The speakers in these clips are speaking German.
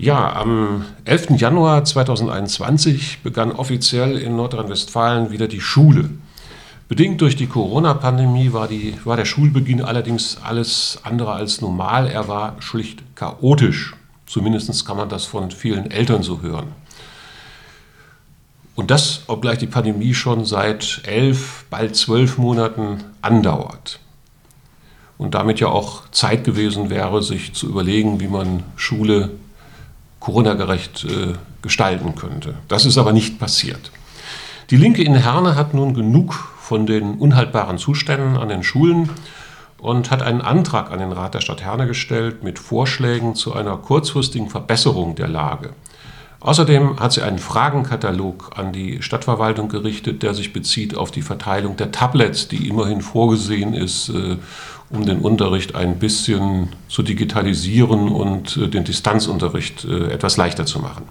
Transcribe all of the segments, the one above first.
Ja, am 11. Januar 2021 begann offiziell in Nordrhein-Westfalen wieder die Schule. Bedingt durch die Corona-Pandemie war, war der Schulbeginn allerdings alles andere als normal. Er war schlicht chaotisch. Zumindest kann man das von vielen Eltern so hören. Und das, obgleich die Pandemie schon seit elf, bald zwölf Monaten andauert. Und damit ja auch Zeit gewesen wäre, sich zu überlegen, wie man Schule Corona-gerecht äh, gestalten könnte. Das ist aber nicht passiert. Die Linke in Herne hat nun genug von den unhaltbaren Zuständen an den Schulen und hat einen Antrag an den Rat der Stadt Herne gestellt mit Vorschlägen zu einer kurzfristigen Verbesserung der Lage. Außerdem hat sie einen Fragenkatalog an die Stadtverwaltung gerichtet, der sich bezieht auf die Verteilung der Tablets, die immerhin vorgesehen ist, äh, um den Unterricht ein bisschen zu digitalisieren und äh, den Distanzunterricht äh, etwas leichter zu machen.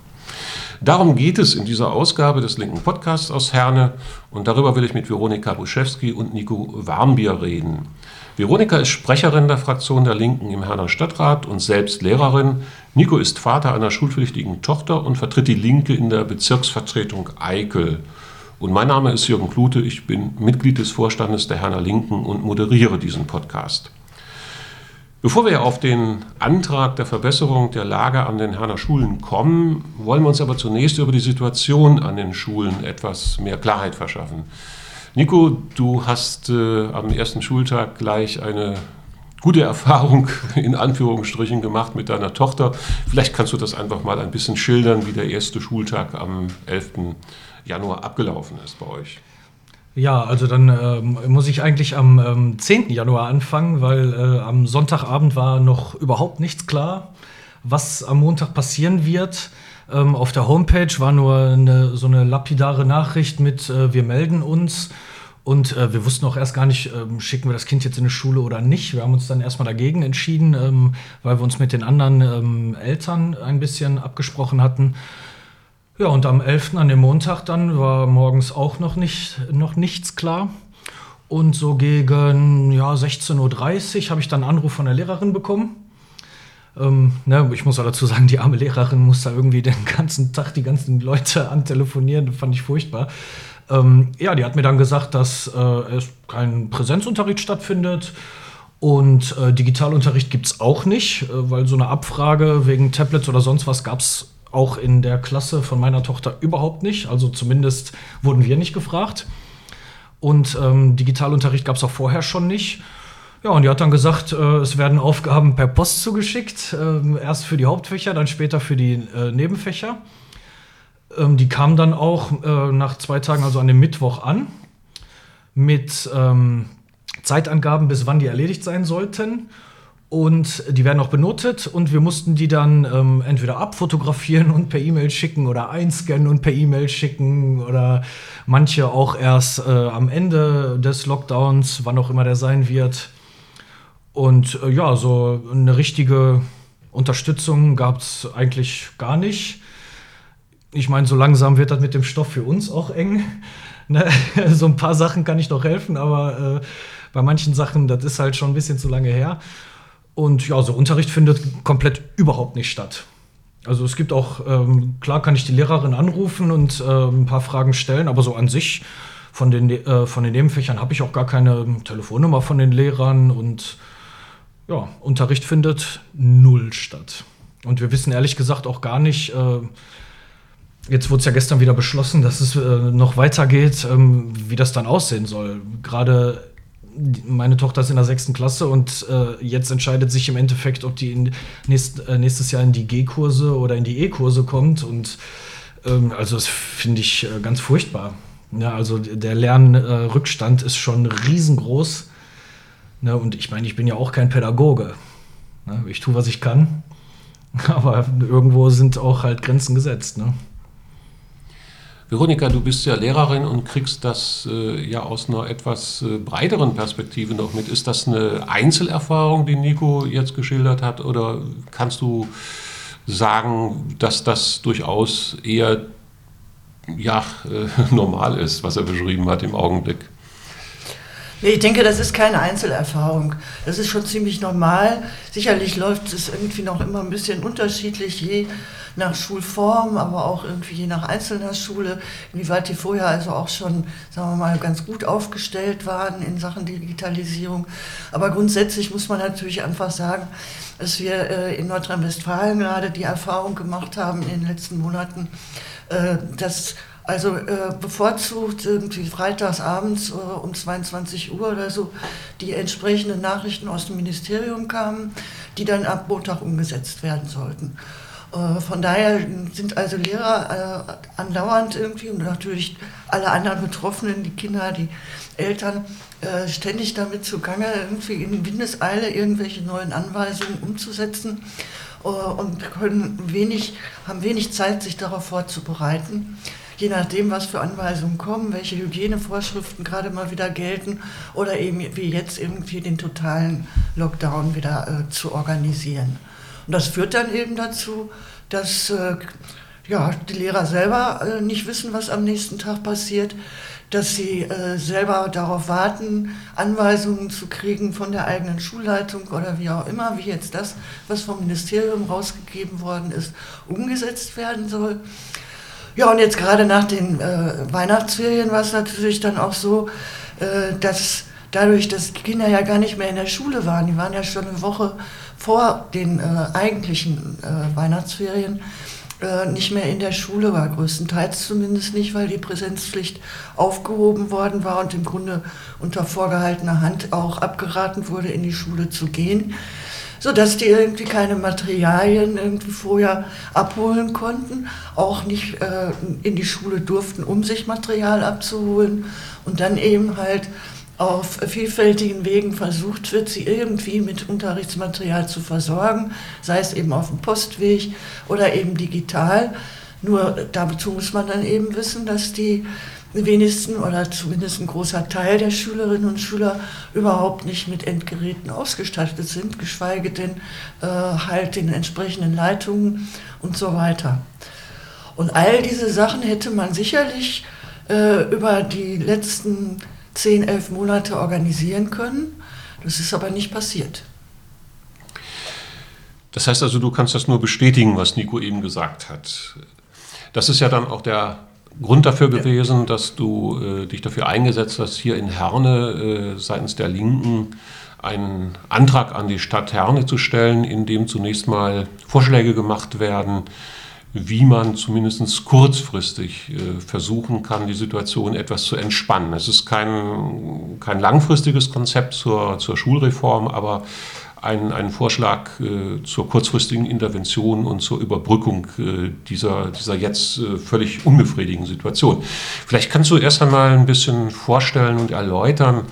Darum geht es in dieser Ausgabe des linken Podcasts aus Herne und darüber will ich mit Veronika Buschewski und Nico Warmbier reden. Veronika ist Sprecherin der Fraktion der Linken im Herner Stadtrat und selbst Lehrerin. Nico ist Vater einer schulpflichtigen Tochter und vertritt die Linke in der Bezirksvertretung Eickel. Und mein Name ist Jürgen Klute, ich bin Mitglied des Vorstandes der Herner Linken und moderiere diesen Podcast. Bevor wir auf den Antrag der Verbesserung der Lage an den Herner Schulen kommen, wollen wir uns aber zunächst über die Situation an den Schulen etwas mehr Klarheit verschaffen. Nico, du hast äh, am ersten Schultag gleich eine gute Erfahrung in Anführungsstrichen gemacht mit deiner Tochter. Vielleicht kannst du das einfach mal ein bisschen schildern, wie der erste Schultag am 11. Januar abgelaufen ist bei euch. Ja, also dann ähm, muss ich eigentlich am ähm, 10. Januar anfangen, weil äh, am Sonntagabend war noch überhaupt nichts klar, was am Montag passieren wird. Ähm, auf der Homepage war nur eine, so eine lapidare Nachricht mit äh, Wir melden uns. Und äh, wir wussten auch erst gar nicht, ähm, schicken wir das Kind jetzt in eine Schule oder nicht. Wir haben uns dann erstmal dagegen entschieden, ähm, weil wir uns mit den anderen ähm, Eltern ein bisschen abgesprochen hatten. Ja, und am 11. an dem Montag dann war morgens auch noch, nicht, noch nichts klar. Und so gegen ja, 16.30 Uhr habe ich dann einen Anruf von der Lehrerin bekommen. Ähm, ne, ich muss auch dazu sagen, die arme Lehrerin muss da irgendwie den ganzen Tag die ganzen Leute antelefonieren. Das fand ich furchtbar. Ähm, ja, die hat mir dann gesagt, dass äh, es kein Präsenzunterricht stattfindet. Und äh, Digitalunterricht gibt es auch nicht, äh, weil so eine Abfrage wegen Tablets oder sonst was gab es auch in der Klasse von meiner Tochter überhaupt nicht. Also zumindest wurden wir nicht gefragt. Und ähm, Digitalunterricht gab es auch vorher schon nicht. Ja, und die hat dann gesagt, äh, es werden Aufgaben per Post zugeschickt. Äh, erst für die Hauptfächer, dann später für die äh, Nebenfächer. Ähm, die kamen dann auch äh, nach zwei Tagen, also an dem Mittwoch an, mit ähm, Zeitangaben, bis wann die erledigt sein sollten. Und die werden auch benotet und wir mussten die dann ähm, entweder abfotografieren und per E-Mail schicken oder einscannen und per E-Mail schicken oder manche auch erst äh, am Ende des Lockdowns, wann auch immer der sein wird. Und äh, ja, so eine richtige Unterstützung gab es eigentlich gar nicht. Ich meine, so langsam wird das mit dem Stoff für uns auch eng. Ne? So ein paar Sachen kann ich noch helfen, aber äh, bei manchen Sachen, das ist halt schon ein bisschen zu lange her. Und ja, so Unterricht findet komplett überhaupt nicht statt. Also es gibt auch, ähm, klar kann ich die Lehrerin anrufen und äh, ein paar Fragen stellen, aber so an sich von den, äh, von den Nebenfächern habe ich auch gar keine Telefonnummer von den Lehrern und ja, Unterricht findet null statt. Und wir wissen ehrlich gesagt auch gar nicht, äh, jetzt wurde es ja gestern wieder beschlossen, dass es äh, noch weitergeht, ähm, wie das dann aussehen soll. Gerade meine Tochter ist in der sechsten Klasse und äh, jetzt entscheidet sich im Endeffekt, ob die in nächst, äh, nächstes Jahr in die G-Kurse oder in die E-Kurse kommt. Und ähm, also das finde ich äh, ganz furchtbar. Ja, also der Lernrückstand ist schon riesengroß. Ne? Und ich meine, ich bin ja auch kein Pädagoge. Ne? Ich tue, was ich kann. Aber irgendwo sind auch halt Grenzen gesetzt. Ne? Veronika, du bist ja Lehrerin und kriegst das äh, ja aus einer etwas äh, breiteren Perspektive noch mit. Ist das eine Einzelerfahrung, die Nico jetzt geschildert hat, oder kannst du sagen, dass das durchaus eher ja, äh, normal ist, was er beschrieben hat im Augenblick? Ich denke, das ist keine Einzelerfahrung. Das ist schon ziemlich normal. Sicherlich läuft es irgendwie noch immer ein bisschen unterschiedlich, je nach Schulform, aber auch irgendwie je nach einzelner Schule, inwieweit die vorher also auch schon, sagen wir mal, ganz gut aufgestellt waren in Sachen Digitalisierung. Aber grundsätzlich muss man natürlich einfach sagen, dass wir äh, in Nordrhein-Westfalen gerade die Erfahrung gemacht haben in den letzten Monaten, äh, dass also äh, bevorzugt irgendwie freitags abends äh, um 22 Uhr oder so die entsprechenden Nachrichten aus dem Ministerium kamen, die dann ab Montag umgesetzt werden sollten. Äh, von daher sind also Lehrer äh, andauernd irgendwie und natürlich alle anderen Betroffenen, die Kinder, die Eltern, äh, ständig damit zugange, irgendwie in Windeseile irgendwelche neuen Anweisungen umzusetzen und können wenig, haben wenig Zeit, sich darauf vorzubereiten je nachdem, was für Anweisungen kommen, welche Hygienevorschriften gerade mal wieder gelten oder eben wie jetzt irgendwie den totalen Lockdown wieder äh, zu organisieren. Und das führt dann eben dazu, dass äh, ja, die Lehrer selber äh, nicht wissen, was am nächsten Tag passiert, dass sie äh, selber darauf warten, Anweisungen zu kriegen von der eigenen Schulleitung oder wie auch immer, wie jetzt das, was vom Ministerium rausgegeben worden ist, umgesetzt werden soll. Ja, und jetzt gerade nach den äh, Weihnachtsferien war es natürlich dann auch so, äh, dass dadurch, dass die Kinder ja gar nicht mehr in der Schule waren, die waren ja schon eine Woche vor den äh, eigentlichen äh, Weihnachtsferien, äh, nicht mehr in der Schule war, größtenteils zumindest nicht, weil die Präsenzpflicht aufgehoben worden war und im Grunde unter vorgehaltener Hand auch abgeraten wurde, in die Schule zu gehen sodass die irgendwie keine Materialien irgendwie vorher abholen konnten, auch nicht äh, in die Schule durften, um sich Material abzuholen und dann eben halt auf vielfältigen Wegen versucht wird, sie irgendwie mit Unterrichtsmaterial zu versorgen, sei es eben auf dem Postweg oder eben digital. Nur dazu muss man dann eben wissen, dass die wenigsten oder zumindest ein großer Teil der Schülerinnen und Schüler überhaupt nicht mit Endgeräten ausgestattet sind, geschweige denn äh, halt den entsprechenden Leitungen und so weiter. Und all diese Sachen hätte man sicherlich äh, über die letzten 10, 11 Monate organisieren können. Das ist aber nicht passiert. Das heißt also, du kannst das nur bestätigen, was Nico eben gesagt hat. Das ist ja dann auch der Grund dafür gewesen, dass du äh, dich dafür eingesetzt hast, hier in Herne äh, seitens der Linken einen Antrag an die Stadt Herne zu stellen, in dem zunächst mal Vorschläge gemacht werden, wie man zumindest kurzfristig äh, versuchen kann, die Situation etwas zu entspannen. Es ist kein, kein langfristiges Konzept zur, zur Schulreform, aber einen, einen Vorschlag äh, zur kurzfristigen Intervention und zur Überbrückung äh, dieser, dieser jetzt äh, völlig unbefriedigenden Situation. Vielleicht kannst du erst einmal ein bisschen vorstellen und erläutern,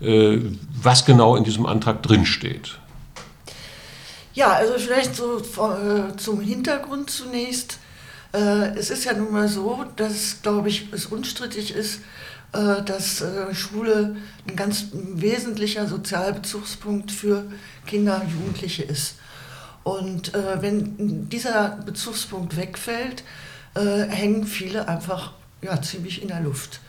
äh, was genau in diesem Antrag drinsteht. Ja, also vielleicht so äh, zum Hintergrund zunächst. Äh, es ist ja nun mal so, dass, glaube ich, es unstrittig ist, dass äh, Schule ein ganz wesentlicher Sozialbezugspunkt für Kinder und Jugendliche ist. Und äh, wenn dieser Bezugspunkt wegfällt, hängen viele einfach ja, ziemlich in der Luft.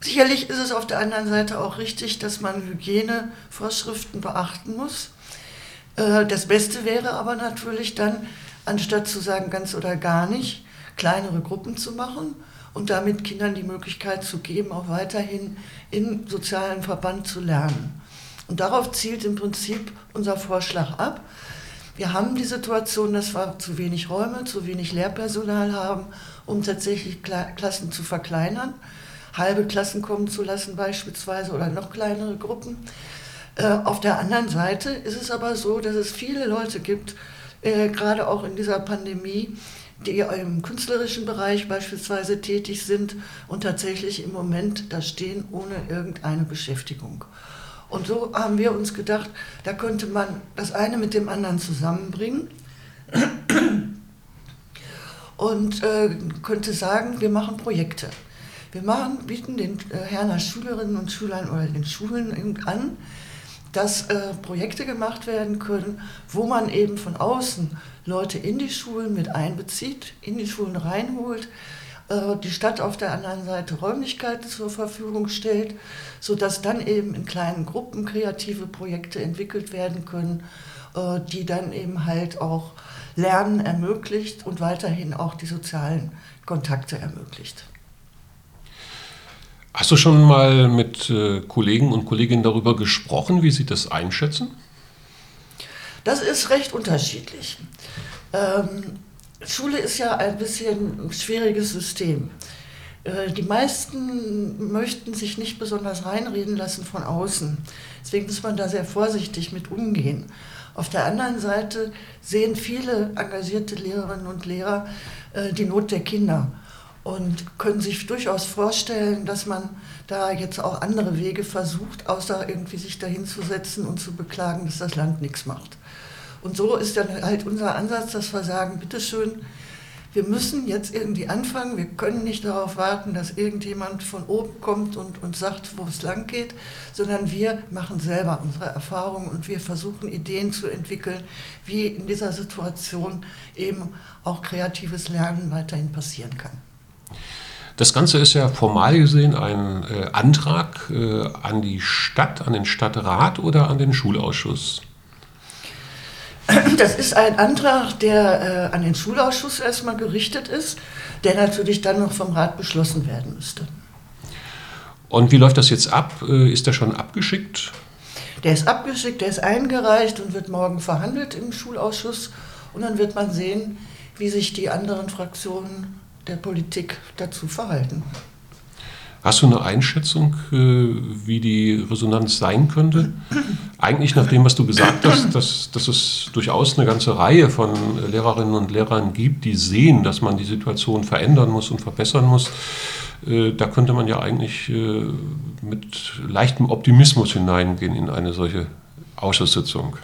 Sicherlich ist es auf der anderen Seite auch richtig, dass man Hygienevorschriften beachten muss. Das Beste wäre aber natürlich dann, anstatt zu sagen ganz oder gar nicht, kleinere Gruppen zu machen und damit Kindern die Möglichkeit zu geben, auch weiterhin im sozialen Verband zu lernen. Und darauf zielt im Prinzip unser Vorschlag ab. Wir haben die Situation, dass wir zu wenig Räume, zu wenig Lehrpersonal haben, um tatsächlich Klassen zu verkleinern, halbe Klassen kommen zu lassen beispielsweise oder noch kleinere Gruppen. Äh, auf der anderen Seite ist es aber so, dass es viele Leute gibt, äh, gerade auch in dieser Pandemie, die im künstlerischen Bereich beispielsweise tätig sind und tatsächlich im Moment da stehen ohne irgendeine Beschäftigung. Und so haben wir uns gedacht, da könnte man das eine mit dem anderen zusammenbringen und äh, könnte sagen, wir machen Projekte. Wir machen, bieten den äh, Herner Schülerinnen und Schülern oder den Schulen an, dass äh, Projekte gemacht werden können, wo man eben von außen Leute in die Schulen mit einbezieht, in die Schulen reinholt, äh, die Stadt auf der anderen Seite Räumlichkeiten zur Verfügung stellt, sodass dann eben in kleinen Gruppen kreative Projekte entwickelt werden können, äh, die dann eben halt auch Lernen ermöglicht und weiterhin auch die sozialen Kontakte ermöglicht. Hast du schon mal mit äh, Kollegen und Kolleginnen darüber gesprochen, wie sie das einschätzen? Das ist recht unterschiedlich. Ähm, Schule ist ja ein bisschen ein schwieriges System. Äh, die meisten möchten sich nicht besonders reinreden lassen von außen. Deswegen muss man da sehr vorsichtig mit umgehen. Auf der anderen Seite sehen viele engagierte Lehrerinnen und Lehrer äh, die Not der Kinder und können sich durchaus vorstellen, dass man da jetzt auch andere Wege versucht, außer irgendwie sich dahinzusetzen und zu beklagen, dass das Land nichts macht. Und so ist dann halt unser Ansatz, dass wir sagen, bitteschön, wir müssen jetzt irgendwie anfangen. Wir können nicht darauf warten, dass irgendjemand von oben kommt und uns sagt, wo es lang geht, sondern wir machen selber unsere Erfahrungen und wir versuchen Ideen zu entwickeln, wie in dieser Situation eben auch kreatives Lernen weiterhin passieren kann. Das Ganze ist ja formal gesehen ein äh, Antrag äh, an die Stadt, an den Stadtrat oder an den Schulausschuss. Das ist ein Antrag, der äh, an den Schulausschuss erstmal gerichtet ist, der natürlich dann noch vom Rat beschlossen werden müsste. Und wie läuft das jetzt ab? Äh, ist der schon abgeschickt? Der ist abgeschickt, der ist eingereicht und wird morgen verhandelt im Schulausschuss. Und dann wird man sehen, wie sich die anderen Fraktionen der Politik dazu verhalten. Hast du eine Einschätzung, äh, wie die Resonanz sein könnte? Eigentlich nach dem, was du gesagt hast, dass, dass es durchaus eine ganze Reihe von Lehrerinnen und Lehrern gibt, die sehen, dass man die Situation verändern muss und verbessern muss. Äh, da könnte man ja eigentlich äh, mit leichtem Optimismus hineingehen in eine solche Ausschusssitzung.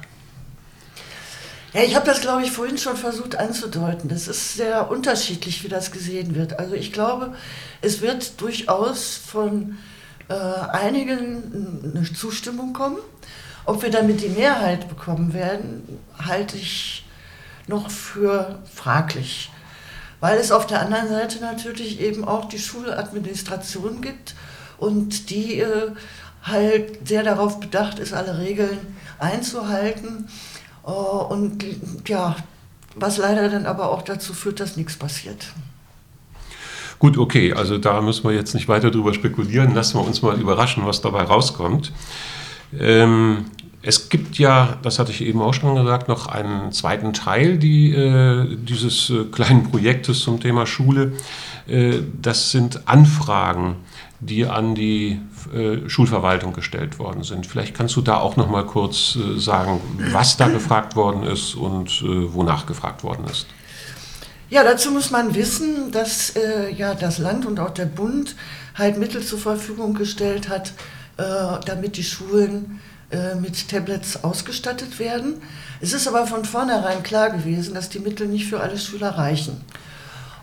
Ja, ich habe das, glaube ich, vorhin schon versucht anzudeuten. Das ist sehr unterschiedlich, wie das gesehen wird. Also ich glaube, es wird durchaus von äh, einigen eine Zustimmung kommen. Ob wir damit die Mehrheit bekommen werden, halte ich noch für fraglich. Weil es auf der anderen Seite natürlich eben auch die Schuladministration gibt und die äh, halt sehr darauf bedacht ist, alle Regeln einzuhalten äh, und ja, was leider dann aber auch dazu führt, dass nichts passiert. Gut, okay, also da müssen wir jetzt nicht weiter drüber spekulieren. Lassen wir uns mal überraschen, was dabei rauskommt. Ähm, es gibt ja, das hatte ich eben auch schon gesagt, noch einen zweiten Teil die, äh, dieses äh, kleinen Projektes zum Thema Schule. Äh, das sind Anfragen die an die äh, Schulverwaltung gestellt worden sind. Vielleicht kannst du da auch noch mal kurz äh, sagen, was da gefragt worden ist und wonach gefragt worden ist. Ja, dazu muss man wissen, dass äh, ja das Land und auch der Bund halt Mittel zur Verfügung gestellt hat, äh, damit die Schulen äh, mit Tablets ausgestattet werden. Es ist aber von vornherein klar gewesen, dass die Mittel nicht für alle Schüler reichen.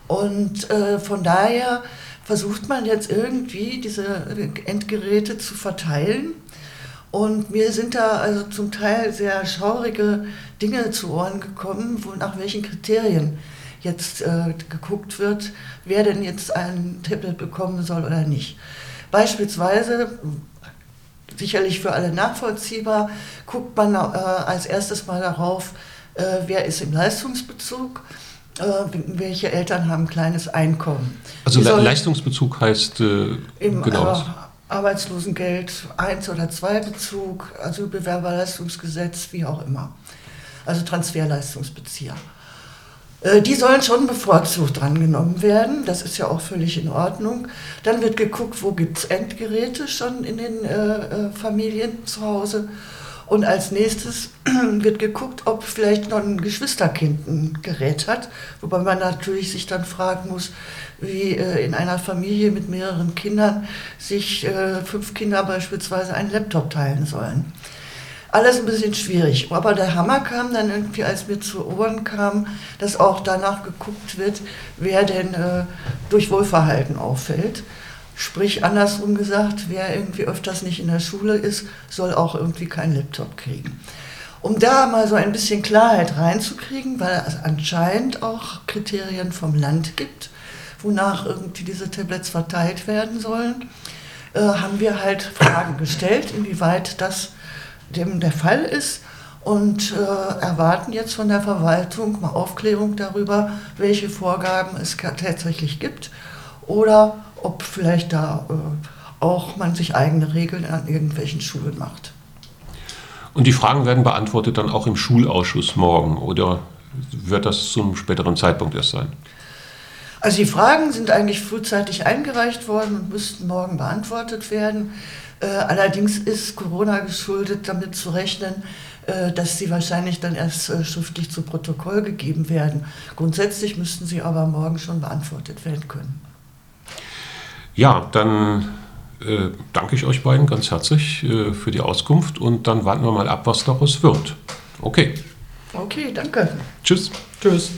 Und von daher versucht man jetzt irgendwie diese Endgeräte zu verteilen. Und mir sind da also zum Teil sehr schaurige Dinge zu Ohren gekommen, wo nach welchen Kriterien jetzt äh, geguckt wird, wer denn jetzt ein Tablet bekommen soll oder nicht. Beispielsweise, sicherlich für alle nachvollziehbar, guckt man äh, als erstes mal darauf, äh, wer ist im Leistungsbezug äh, welche Eltern haben ein kleines Einkommen. Also Le Leistungsbezug heißt äh, im, genau. Äh, Arbeitslosengeld 1 oder 2 Bezug, also Bewerberleistungsgesetz, wie auch immer. Also Transferleistungsbezieher. Äh, die sollen schon bevorzugt drangenommen werden, das ist ja auch völlig in Ordnung. Dann wird geguckt, wo gibt es Endgeräte schon in den äh, äh Familien zu Hause und als nächstes wird geguckt, ob vielleicht noch ein Geschwisterkind ein Gerät hat, wobei man natürlich sich dann fragen muss, wie äh, in einer Familie mit mehreren Kindern sich äh, fünf Kinder beispielsweise einen Laptop teilen sollen. Alles ein bisschen schwierig. Aber der Hammer kam dann irgendwie, als mir zu Ohren kam, dass auch danach geguckt wird, wer denn äh, durch Wohlverhalten auffällt. Sprich, andersrum gesagt, wer irgendwie öfters nicht in der Schule ist, soll auch irgendwie keinen Laptop kriegen. Um da mal so ein bisschen Klarheit reinzukriegen, weil es anscheinend auch Kriterien vom Land gibt, wonach irgendwie diese Tablets verteilt werden sollen, äh, haben wir halt Fragen gestellt, inwieweit das dem der Fall ist und äh, erwarten jetzt von der Verwaltung mal Aufklärung darüber, welche Vorgaben es tatsächlich gibt oder ob vielleicht da äh, auch man sich eigene Regeln an irgendwelchen Schulen macht. Und die Fragen werden beantwortet dann auch im Schulausschuss morgen oder wird das zum späteren Zeitpunkt erst sein? Also die Fragen sind eigentlich frühzeitig eingereicht worden und müssten morgen beantwortet werden. Äh, allerdings ist Corona geschuldet, damit zu rechnen, äh, dass sie wahrscheinlich dann erst äh, schriftlich zu Protokoll gegeben werden. Grundsätzlich müssten sie aber morgen schon beantwortet werden können. Ja, dann äh, danke ich euch beiden ganz herzlich äh, für die Auskunft und dann warten wir mal ab, was daraus wird. Okay. Okay, danke. Tschüss. Tschüss.